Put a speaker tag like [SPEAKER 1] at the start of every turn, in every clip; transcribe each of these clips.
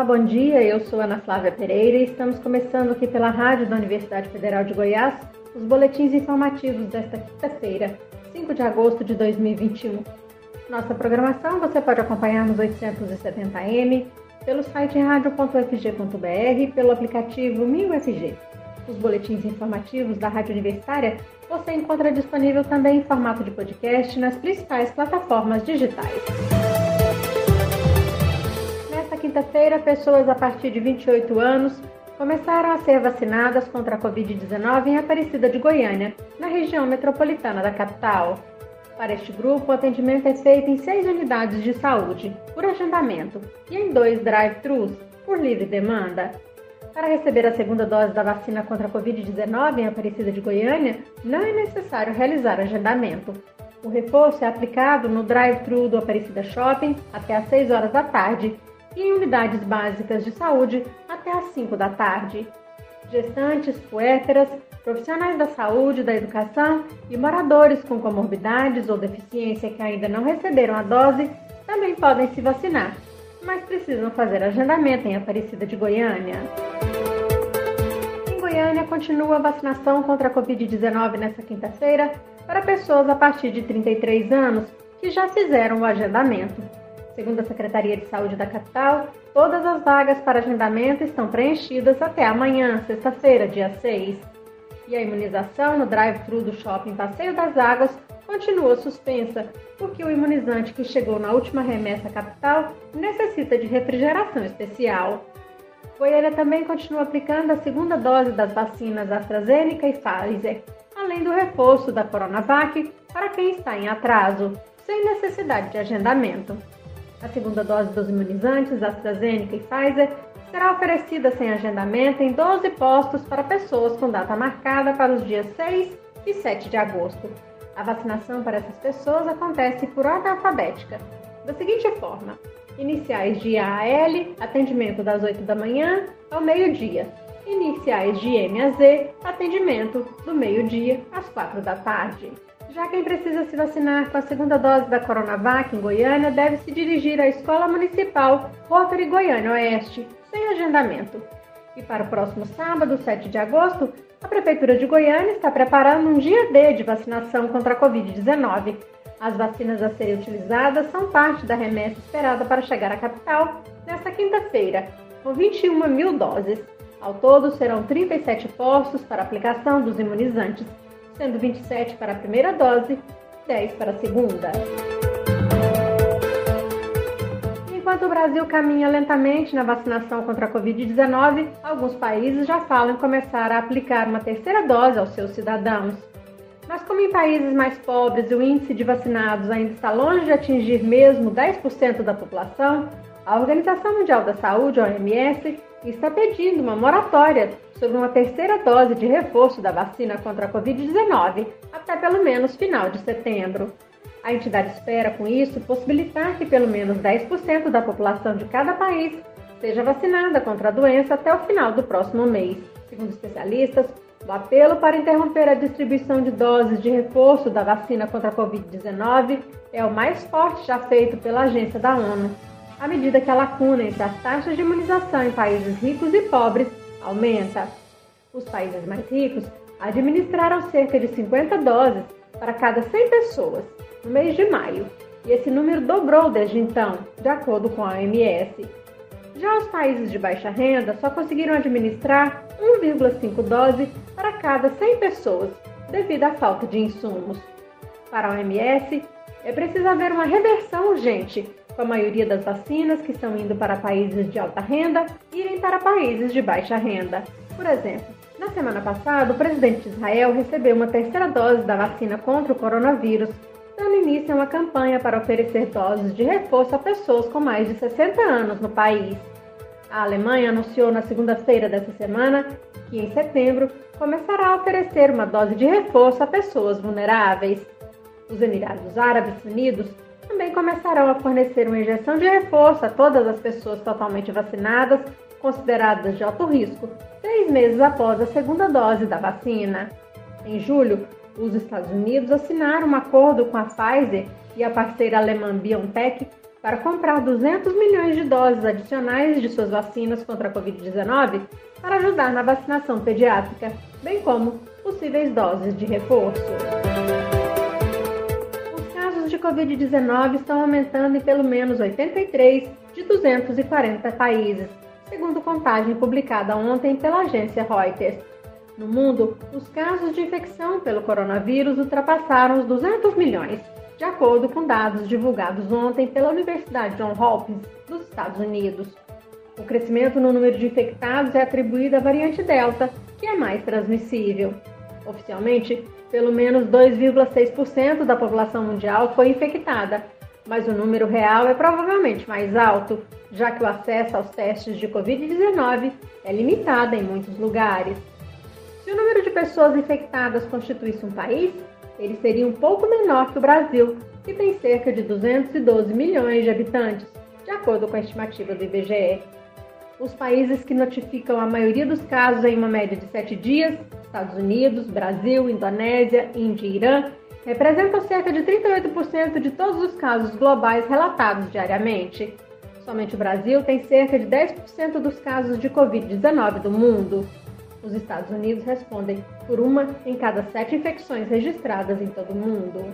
[SPEAKER 1] Olá, bom dia. Eu sou Ana Flávia Pereira e estamos começando aqui pela Rádio da Universidade Federal de Goiás os boletins informativos desta quinta-feira, 5 de agosto de 2021. Nossa programação você pode acompanhar nos 870m, pelo site radio.fg.br, pelo aplicativo MinUFG. Os boletins informativos da Rádio Universitária você encontra disponível também em formato de podcast nas principais plataformas digitais. Quinta-feira, pessoas a partir de 28 anos começaram a ser vacinadas contra a Covid-19 em Aparecida de Goiânia, na região metropolitana da capital. Para este grupo, o atendimento é feito em seis unidades de saúde, por agendamento, e em dois drive-thrus, por livre demanda. Para receber a segunda dose da vacina contra a Covid-19 em Aparecida de Goiânia, não é necessário realizar agendamento. O reforço é aplicado no drive-thru do Aparecida Shopping até às 6 horas da tarde e em unidades básicas de saúde até às 5 da tarde. Gestantes, puérperas, profissionais da saúde, da educação e moradores com comorbidades ou deficiência que ainda não receberam a dose também podem se vacinar, mas precisam fazer agendamento em Aparecida de Goiânia. Em Goiânia, continua a vacinação contra a Covid-19 nesta quinta-feira para pessoas a partir de 33 anos que já fizeram o agendamento. Segundo a Secretaria de Saúde da capital, todas as vagas para agendamento estão preenchidas até amanhã, sexta-feira, dia 6. E a imunização no drive-thru do shopping Passeio das Águas continua suspensa, porque o imunizante que chegou na última remessa à capital necessita de refrigeração especial. Goiânia também continua aplicando a segunda dose das vacinas AstraZeneca e Pfizer, além do reforço da Coronavac para quem está em atraso, sem necessidade de agendamento. A segunda dose dos imunizantes AstraZeneca e Pfizer será oferecida sem agendamento em 12 postos para pessoas com data marcada para os dias 6 e 7 de agosto. A vacinação para essas pessoas acontece por ordem alfabética, da seguinte forma: iniciais de A a L, atendimento das 8 da manhã ao meio-dia. Iniciais de M a Z, atendimento do meio-dia às 4 da tarde. Já quem precisa se vacinar com a segunda dose da Coronavac em Goiânia deve se dirigir à Escola Municipal Rotary Goiânia Oeste, sem agendamento. E para o próximo sábado, 7 de agosto, a Prefeitura de Goiânia está preparando um dia D de vacinação contra a Covid-19. As vacinas a serem utilizadas são parte da remessa esperada para chegar à capital nesta quinta-feira, com 21 mil doses. Ao todo, serão 37 postos para aplicação dos imunizantes sendo 27 para a primeira dose e 10 para a segunda. Enquanto o Brasil caminha lentamente na vacinação contra a Covid-19, alguns países já falam em começar a aplicar uma terceira dose aos seus cidadãos. Mas, como em países mais pobres o índice de vacinados ainda está longe de atingir mesmo 10% da população, a Organização Mundial da Saúde, OMS, está pedindo uma moratória sobre uma terceira dose de reforço da vacina contra a Covid-19 até pelo menos final de setembro. A entidade espera, com isso, possibilitar que pelo menos 10% da população de cada país seja vacinada contra a doença até o final do próximo mês. Segundo especialistas, o apelo para interromper a distribuição de doses de reforço da vacina contra a Covid-19 é o mais forte já feito pela agência da ONU, à medida que a lacuna entre as taxas de imunização em países ricos e pobres aumenta. Os países mais ricos administraram cerca de 50 doses para cada 100 pessoas no mês de maio, e esse número dobrou desde então, de acordo com a OMS. Já os países de baixa renda só conseguiram administrar 1,5 doses para cada 100 pessoas, devido à falta de insumos. Para a OMS, é preciso haver uma reversão urgente com a maioria das vacinas que estão indo para países de alta renda irem para países de baixa renda. Por exemplo, na semana passada, o presidente de Israel recebeu uma terceira dose da vacina contra o coronavírus, dando início a uma campanha para oferecer doses de reforço a pessoas com mais de 60 anos no país. A Alemanha anunciou na segunda-feira dessa semana que, em setembro, começará a oferecer uma dose de reforço a pessoas vulneráveis. Os Emirados Árabes Unidos também começarão a fornecer uma injeção de reforço a todas as pessoas totalmente vacinadas, consideradas de alto risco, seis meses após a segunda dose da vacina. Em julho, os Estados Unidos assinaram um acordo com a Pfizer e a parceira alemã BioNTech para comprar 200 milhões de doses adicionais de suas vacinas contra a Covid-19 para ajudar na vacinação pediátrica, bem como possíveis doses de reforço. Os casos de Covid-19 estão aumentando em pelo menos 83 de 240 países, segundo contagem publicada ontem pela agência Reuters. No mundo, os casos de infecção pelo coronavírus ultrapassaram os 200 milhões, de acordo com dados divulgados ontem pela Universidade Johns Hopkins, dos Estados Unidos. O crescimento no número de infectados é atribuído à variante Delta, que é mais transmissível. Oficialmente, pelo menos 2,6% da população mundial foi infectada, mas o número real é provavelmente mais alto, já que o acesso aos testes de Covid-19 é limitado em muitos lugares. Se o número de pessoas infectadas constituísse um país, ele seria um pouco menor que o Brasil, que tem cerca de 212 milhões de habitantes, de acordo com a estimativa do IBGE. Os países que notificam a maioria dos casos em uma média de sete dias, Estados Unidos, Brasil, Indonésia, Índia e Irã, representam cerca de 38% de todos os casos globais relatados diariamente. Somente o Brasil tem cerca de 10% dos casos de Covid-19 do mundo. Os Estados Unidos respondem por uma em cada sete infecções registradas em todo o mundo.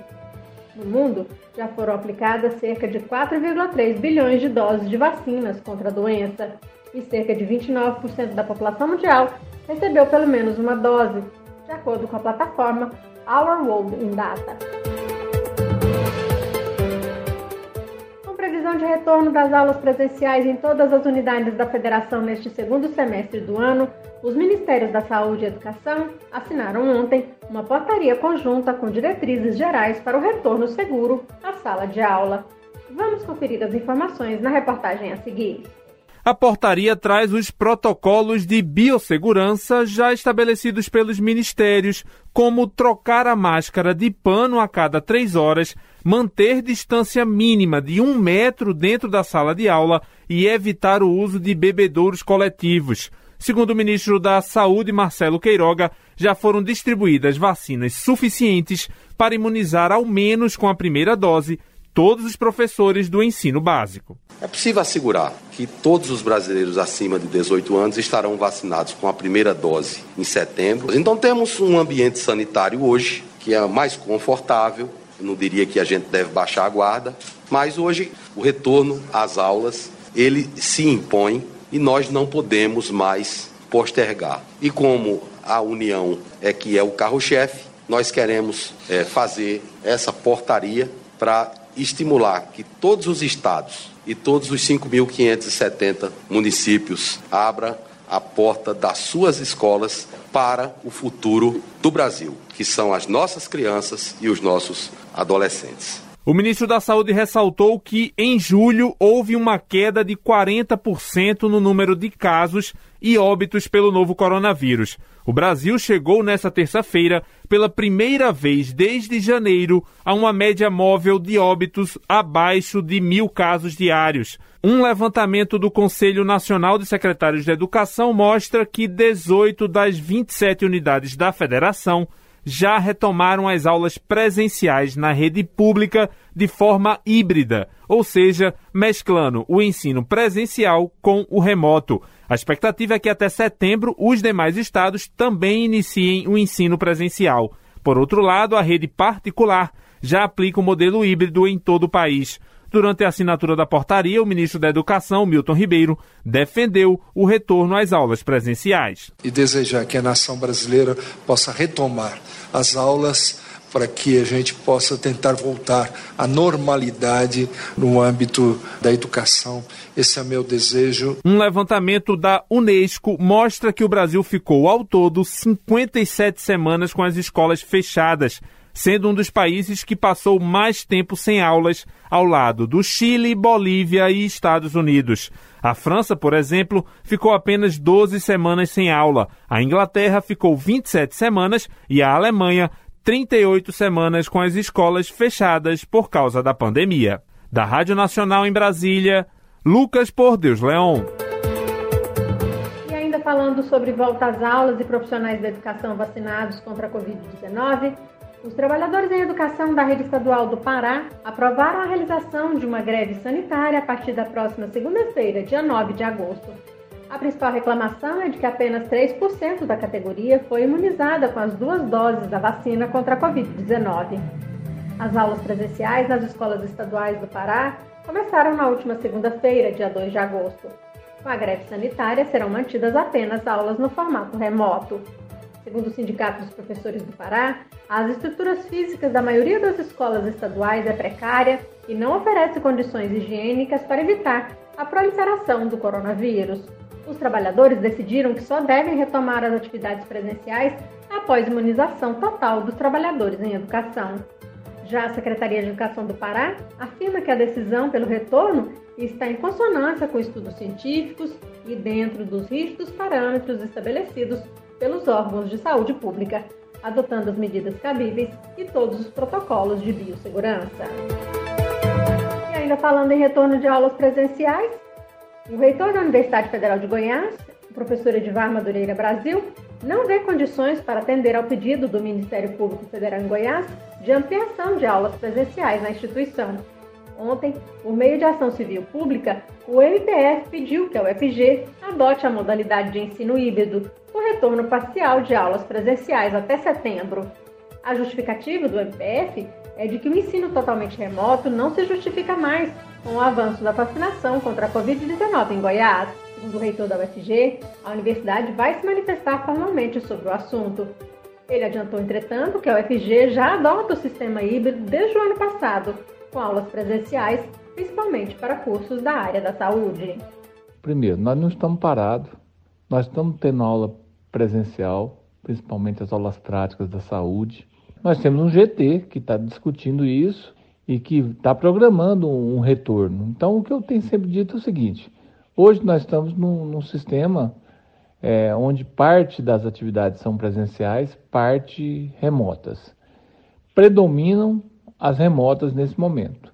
[SPEAKER 1] No mundo, já foram aplicadas cerca de 4,3 bilhões de doses de vacinas contra a doença, e cerca de 29% da população mundial recebeu pelo menos uma dose, de acordo com a plataforma Our World in Data. Com previsão de retorno das aulas presenciais em todas as unidades da Federação neste segundo semestre do ano, os Ministérios da Saúde e Educação assinaram ontem uma portaria conjunta com diretrizes gerais para o retorno seguro à sala de aula. Vamos conferir as informações na reportagem a seguir.
[SPEAKER 2] A portaria traz os protocolos de biossegurança já estabelecidos pelos ministérios, como trocar a máscara de pano a cada três horas, manter distância mínima de um metro dentro da sala de aula e evitar o uso de bebedouros coletivos. Segundo o ministro da Saúde, Marcelo Queiroga, já foram distribuídas vacinas suficientes para imunizar ao menos com a primeira dose todos os professores do ensino básico.
[SPEAKER 3] É possível assegurar que todos os brasileiros acima de 18 anos estarão vacinados com a primeira dose em setembro. Então temos um ambiente sanitário hoje que é mais confortável. Eu não diria que a gente deve baixar a guarda, mas hoje o retorno às aulas ele se impõe e nós não podemos mais postergar. E como a União é que é o carro-chefe, nós queremos é, fazer essa portaria para estimular que todos os estados e todos os 5.570 municípios abram a porta das suas escolas para o futuro do Brasil, que são as nossas crianças e os nossos adolescentes.
[SPEAKER 2] O ministro da Saúde ressaltou que em julho houve uma queda de 40% no número de casos e óbitos pelo novo coronavírus. O Brasil chegou nesta terça-feira, pela primeira vez desde janeiro, a uma média móvel de óbitos abaixo de mil casos diários. Um levantamento do Conselho Nacional de Secretários de Educação mostra que 18 das 27 unidades da federação já retomaram as aulas presenciais na rede pública de forma híbrida, ou seja, mesclando o ensino presencial com o remoto. A expectativa é que até setembro os demais estados também iniciem o ensino presencial. Por outro lado, a rede particular já aplica o modelo híbrido em todo o país. Durante a assinatura da portaria, o ministro da Educação, Milton Ribeiro, defendeu o retorno às aulas presenciais.
[SPEAKER 4] E desejar que a nação brasileira possa retomar as aulas para que a gente possa tentar voltar à normalidade no âmbito da educação. Esse é meu desejo.
[SPEAKER 2] Um levantamento da Unesco mostra que o Brasil ficou ao todo 57 semanas com as escolas fechadas sendo um dos países que passou mais tempo sem aulas, ao lado do Chile, Bolívia e Estados Unidos. A França, por exemplo, ficou apenas 12 semanas sem aula, a Inglaterra ficou 27 semanas e a Alemanha 38 semanas com as escolas fechadas por causa da pandemia. Da Rádio Nacional em Brasília, Lucas Por Deus Leon.
[SPEAKER 1] E ainda falando sobre volta às aulas e profissionais da educação vacinados contra a Covid-19, Os trabalhadores em educação da rede estadual do Pará aprovaram a realização de uma greve sanitária a partir da próxima segunda-feira, dia 9 de agosto. A principal reclamação é de que apenas 3% da categoria foi imunizada com as duas doses da vacina contra a Covid-19. As aulas presenciais nas escolas estaduais do Pará começaram na última segunda-feira, dia 2 de agosto. Com a greve sanitária, serão mantidas apenas aulas no formato remoto. Segundo o Sindicato dos Professores do Pará, as estruturas físicas da maioria das escolas estaduais é precária e não oferece condições higiênicas para evitar a proliferação do coronavírus. Os trabalhadores decidiram que só devem retomar as atividades presenciais após imunização total dos trabalhadores em educação. Já a Secretaria de Educação do Pará afirma que a decisão pelo retorno está em consonância com estudos científicos e dentro dos rígidos parâmetros estabelecidos pelos órgãos de saúde pública, adotando as medidas cabíveis e todos os protocolos de biossegurança. E ainda falando em retorno de aulas presenciais, o reitor da Universidade Federal de Goiás, o professor Edivar Madureira Brasil, não vê condições para atender ao pedido do Ministério Público Federal em Goiás de ampliação de aulas presenciais na instituição. Ontem, por meio de ação civil pública, o MPF pediu que a UFG adote a modalidade de ensino híbrido, com retorno parcial de aulas presenciais até setembro. A justificativa do MPF é de que o ensino totalmente remoto não se justifica mais com o avanço da vacinação contra a Covid-19 em Goiás. Segundo o reitor da UFG, a universidade vai se manifestar formalmente sobre o assunto. Ele adiantou, entretanto, que a UFG já adota o sistema híbrido desde o ano passado, com aulas presenciais, principalmente para cursos da área da saúde.
[SPEAKER 5] Primeiro, nós não estamos parados, nós estamos tendo aula presencial, principalmente as aulas práticas da saúde. Nós temos um GT que está discutindo isso e que está programando um retorno. Então, o que eu tenho sempre dito é o seguinte: hoje nós estamos num, num sistema é, onde parte das atividades são presenciais, parte remotas. Predominam as remotas nesse momento.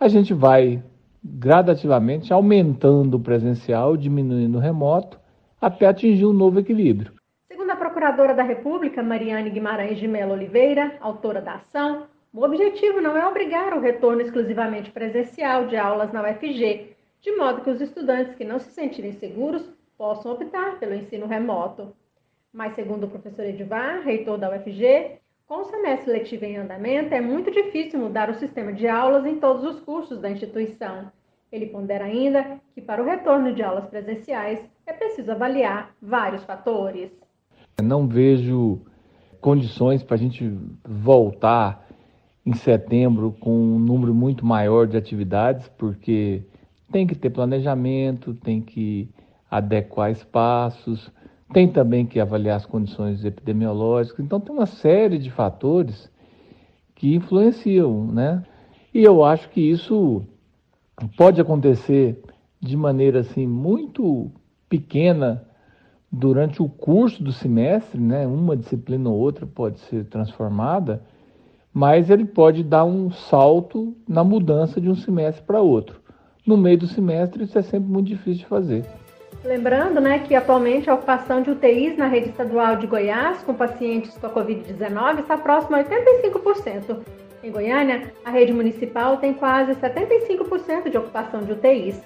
[SPEAKER 5] A gente vai gradativamente aumentando o presencial, diminuindo o remoto, até atingir um novo equilíbrio.
[SPEAKER 1] Segundo a Procuradora da República, Mariane Guimarães de Mello Oliveira, autora da ação, o objetivo não é obrigar o retorno exclusivamente presencial de aulas na UFG, de modo que os estudantes que não se sentirem seguros possam optar pelo ensino remoto. Mas, segundo o professor Edivar, reitor da UFG, com o semestre letivo em andamento, é muito difícil mudar o sistema de aulas em todos os cursos da instituição. Ele pondera ainda que, para o retorno de aulas presenciais, é preciso avaliar vários fatores.
[SPEAKER 5] Não vejo condições para a gente voltar em setembro com um número muito maior de atividades, porque tem que ter planejamento, tem que adequar espaços, tem também que avaliar as condições epidemiológicas. Então, tem uma série de fatores que influenciam, né? E eu acho que isso pode acontecer de maneira assim muito pequena durante o curso do semestre, né? Uma disciplina ou outra pode ser transformada, mas ele pode dar um salto na mudança de um semestre para outro. No meio do semestre, isso é sempre muito difícil de fazer.
[SPEAKER 1] Lembrando né, que atualmente a ocupação de UTIs na rede estadual de Goiás com pacientes com a Covid-19 está próxima a 85%. Em Goiânia, a rede municipal tem quase 75% de ocupação de UTIs.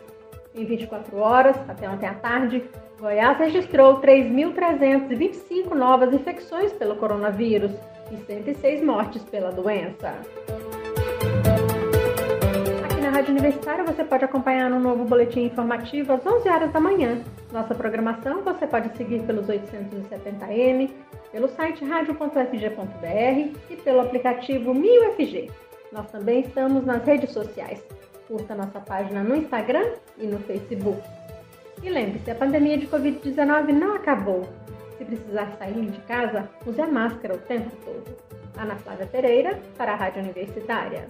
[SPEAKER 1] Em 24 horas, até ontem à tarde, Goiás registrou 3.325 novas infecções pelo coronavírus e 106 mortes pela doença. Rádio Universitária você pode acompanhar um novo boletim informativo às 11 horas da manhã. Nossa programação você pode seguir pelos 870M, pelo site radio.fg.br e pelo aplicativo MilFG. Nós também estamos nas redes sociais. Curta nossa página no Instagram e no Facebook. E lembre-se, a pandemia de Covid-19 não acabou. Se precisar sair de casa, use a máscara o tempo todo. Ana Flávia Pereira, para a Rádio Universitária.